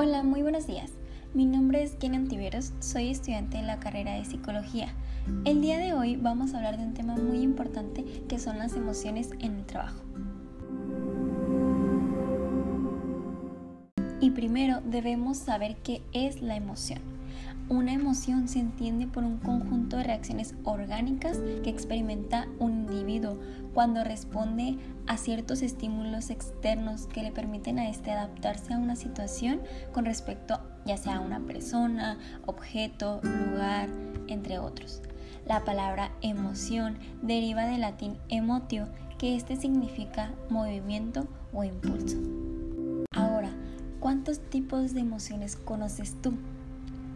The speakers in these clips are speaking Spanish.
Hola, muy buenos días. Mi nombre es Ken Antiveros, soy estudiante de la carrera de psicología. El día de hoy vamos a hablar de un tema muy importante que son las emociones en el trabajo. Y primero debemos saber qué es la emoción. Una emoción se entiende por un conjunto de reacciones orgánicas que experimenta un individuo cuando responde a ciertos estímulos externos que le permiten a este adaptarse a una situación con respecto ya sea a una persona, objeto, lugar, entre otros. La palabra emoción deriva del latín emotio, que este significa movimiento o impulso. Ahora, ¿cuántos tipos de emociones conoces tú?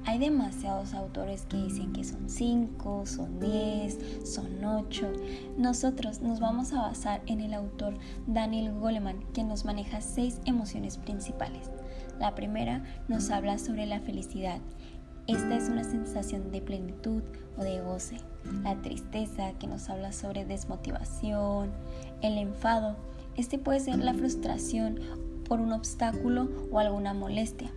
Hay demasiados autores que dicen que son 5, son 10, son 8. Nosotros nos vamos a basar en el autor Daniel Goleman, que nos maneja seis emociones principales. La primera nos habla sobre la felicidad. Esta es una sensación de plenitud o de goce. La tristeza, que nos habla sobre desmotivación. El enfado, este puede ser la frustración por un obstáculo o alguna molestia.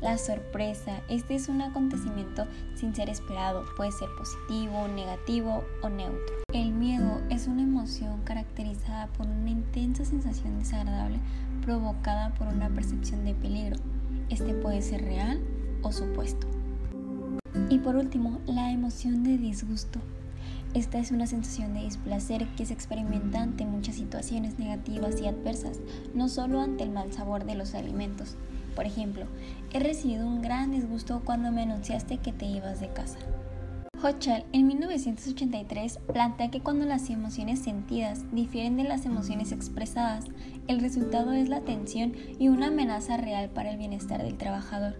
La sorpresa, este es un acontecimiento sin ser esperado, puede ser positivo, negativo o neutro. El miedo es una emoción caracterizada por una intensa sensación desagradable provocada por una percepción de peligro. Este puede ser real o supuesto. Y por último, la emoción de disgusto. Esta es una sensación de displacer que se experimenta ante muchas situaciones negativas y adversas, no solo ante el mal sabor de los alimentos, por ejemplo, he recibido un gran disgusto cuando me anunciaste que te ibas de casa. Hochschild en 1983 plantea que cuando las emociones sentidas difieren de las emociones expresadas, el resultado es la tensión y una amenaza real para el bienestar del trabajador.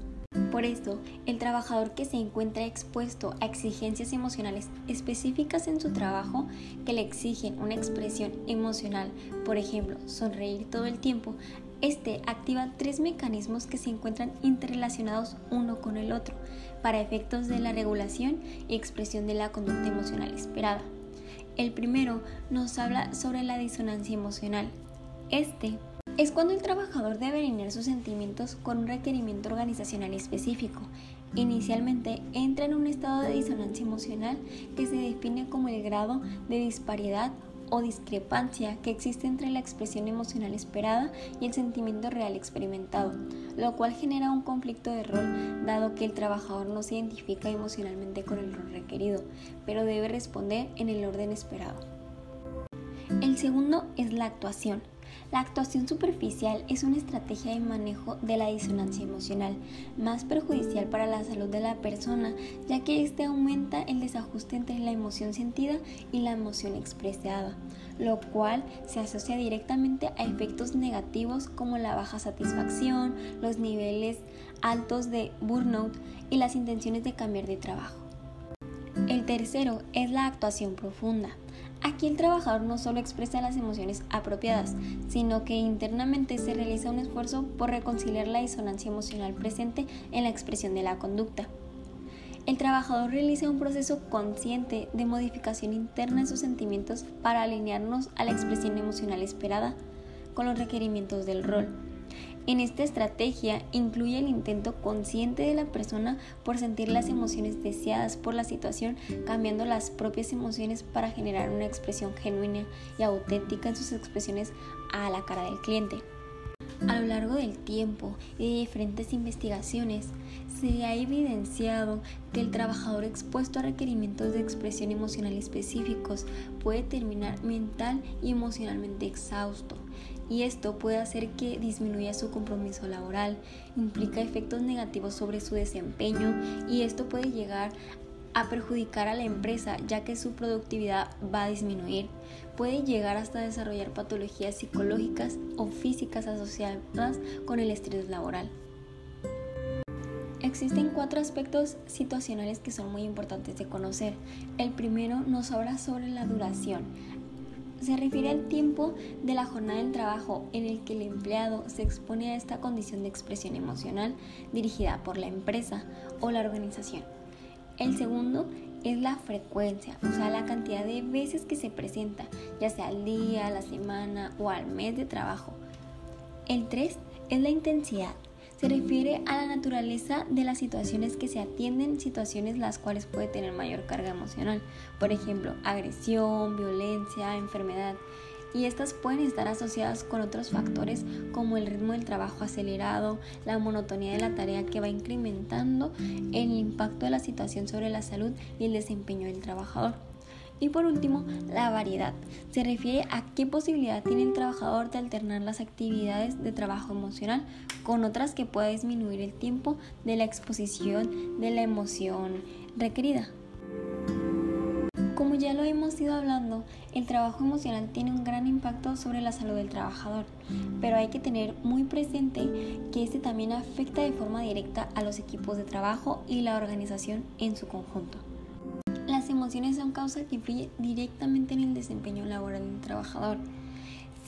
Por esto, el trabajador que se encuentra expuesto a exigencias emocionales específicas en su trabajo que le exigen una expresión emocional, por ejemplo, sonreír todo el tiempo, este activa tres mecanismos que se encuentran interrelacionados uno con el otro para efectos de la regulación y expresión de la conducta emocional esperada. El primero nos habla sobre la disonancia emocional. Este es cuando el trabajador debe alinear sus sentimientos con un requerimiento organizacional específico. Inicialmente entra en un estado de disonancia emocional que se define como el grado de disparidad o discrepancia que existe entre la expresión emocional esperada y el sentimiento real experimentado, lo cual genera un conflicto de rol dado que el trabajador no se identifica emocionalmente con el rol requerido, pero debe responder en el orden esperado. El segundo es la actuación. La actuación superficial es una estrategia de manejo de la disonancia emocional, más perjudicial para la salud de la persona, ya que este aumenta el desajuste entre la emoción sentida y la emoción expresada, lo cual se asocia directamente a efectos negativos como la baja satisfacción, los niveles altos de burnout y las intenciones de cambiar de trabajo. El tercero es la actuación profunda. Aquí el trabajador no solo expresa las emociones apropiadas, sino que internamente se realiza un esfuerzo por reconciliar la disonancia emocional presente en la expresión de la conducta. El trabajador realiza un proceso consciente de modificación interna en sus sentimientos para alinearnos a la expresión emocional esperada con los requerimientos del rol. En esta estrategia incluye el intento consciente de la persona por sentir las emociones deseadas por la situación, cambiando las propias emociones para generar una expresión genuina y auténtica en sus expresiones a la cara del cliente. A lo largo del tiempo y de diferentes investigaciones, se ha evidenciado que el trabajador expuesto a requerimientos de expresión emocional específicos puede terminar mental y emocionalmente exhausto, y esto puede hacer que disminuya su compromiso laboral, implica efectos negativos sobre su desempeño y esto puede llegar a perjudicar a la empresa ya que su productividad va a disminuir. Puede llegar hasta desarrollar patologías psicológicas o físicas asociadas con el estrés laboral. Existen cuatro aspectos situacionales que son muy importantes de conocer. El primero nos habla sobre la duración. Se refiere al tiempo de la jornada del trabajo en el que el empleado se expone a esta condición de expresión emocional dirigida por la empresa o la organización. El segundo es la frecuencia, o sea, la cantidad de veces que se presenta, ya sea al día, a la semana o al mes de trabajo. El tres es la intensidad. Se refiere a la naturaleza de las situaciones que se atienden, situaciones las cuales puede tener mayor carga emocional. Por ejemplo, agresión, violencia, enfermedad y estas pueden estar asociadas con otros factores como el ritmo del trabajo acelerado, la monotonía de la tarea que va incrementando el impacto de la situación sobre la salud y el desempeño del trabajador. Y por último, la variedad. Se refiere a qué posibilidad tiene el trabajador de alternar las actividades de trabajo emocional con otras que pueda disminuir el tiempo de la exposición de la emoción requerida. Como ya lo hemos ido hablando, el trabajo emocional tiene un gran impacto sobre la salud del trabajador, pero hay que tener muy presente que este también afecta de forma directa a los equipos de trabajo y la organización en su conjunto. Emociones son causa que influye directamente en el desempeño laboral del trabajador.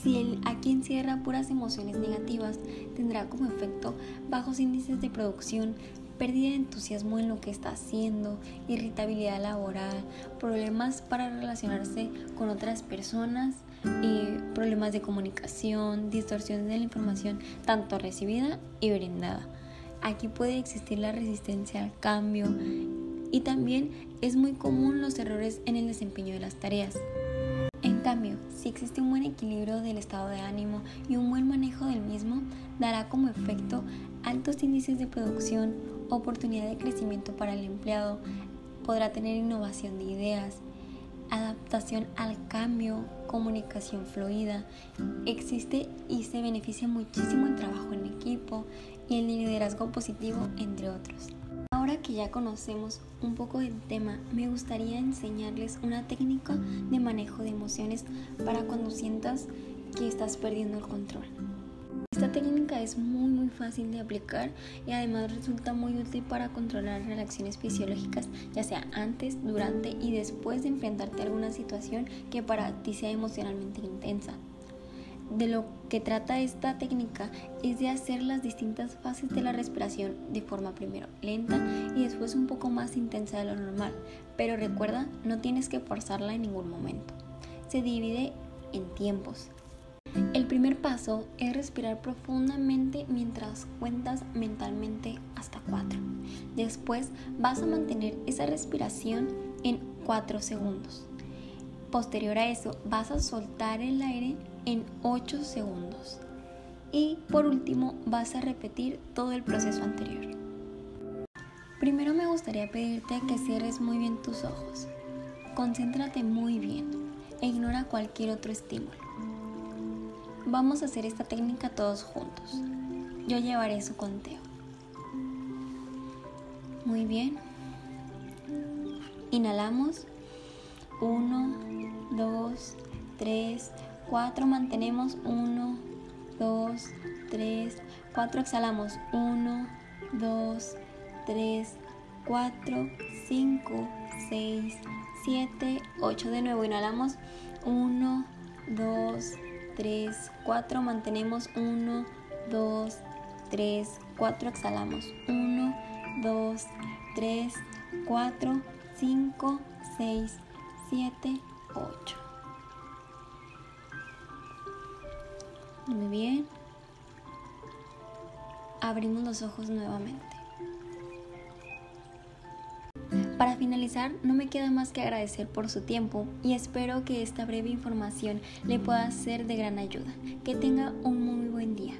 Si el aquí encierra puras emociones negativas, tendrá como efecto bajos índices de producción, pérdida de entusiasmo en lo que está haciendo, irritabilidad laboral, problemas para relacionarse con otras personas, y problemas de comunicación, distorsiones de la información tanto recibida y brindada. Aquí puede existir la resistencia al cambio y también es muy común los errores en el desempeño de las tareas. En cambio, si existe un buen equilibrio del estado de ánimo y un buen manejo del mismo, dará como efecto altos índices de producción, oportunidad de crecimiento para el empleado, podrá tener innovación de ideas, adaptación al cambio, comunicación fluida. Existe y se beneficia muchísimo el trabajo en equipo y el liderazgo positivo, entre otros. Que ya conocemos un poco del tema, me gustaría enseñarles una técnica de manejo de emociones para cuando sientas que estás perdiendo el control. Esta técnica es muy muy fácil de aplicar y además resulta muy útil para controlar reacciones fisiológicas, ya sea antes, durante y después de enfrentarte a alguna situación que para ti sea emocionalmente intensa. De lo que trata esta técnica es de hacer las distintas fases de la respiración de forma primero lenta y después un poco más intensa de lo normal, pero recuerda, no tienes que forzarla en ningún momento. Se divide en tiempos, el primer paso es respirar profundamente mientras cuentas mentalmente hasta 4. Después vas a mantener esa respiración en 4 segundos. Posterior a eso vas a soltar el aire en 8 segundos. Y por último vas a repetir todo el proceso anterior. Primero me gustaría pedirte que cierres muy bien tus ojos. Concéntrate muy bien e ignora cualquier otro estímulo. Vamos a hacer esta técnica todos juntos. Yo llevaré su conteo. Muy bien. Inhalamos. 1, 2, 3, 4. Mantenemos. 1, 2, 3, 4. Exhalamos. 1, 2, 3, 4, 5, 6, 7, 8. De nuevo inhalamos. 1, 2, 3, 4, mantenemos 1, 2, 3, 4, exhalamos 1, 2, 3, 4, 5, 6, 7, 8. Muy bien. Abrimos los ojos nuevamente. Para finalizar, no me queda más que agradecer por su tiempo y espero que esta breve información le pueda ser de gran ayuda. Que tenga un muy buen día.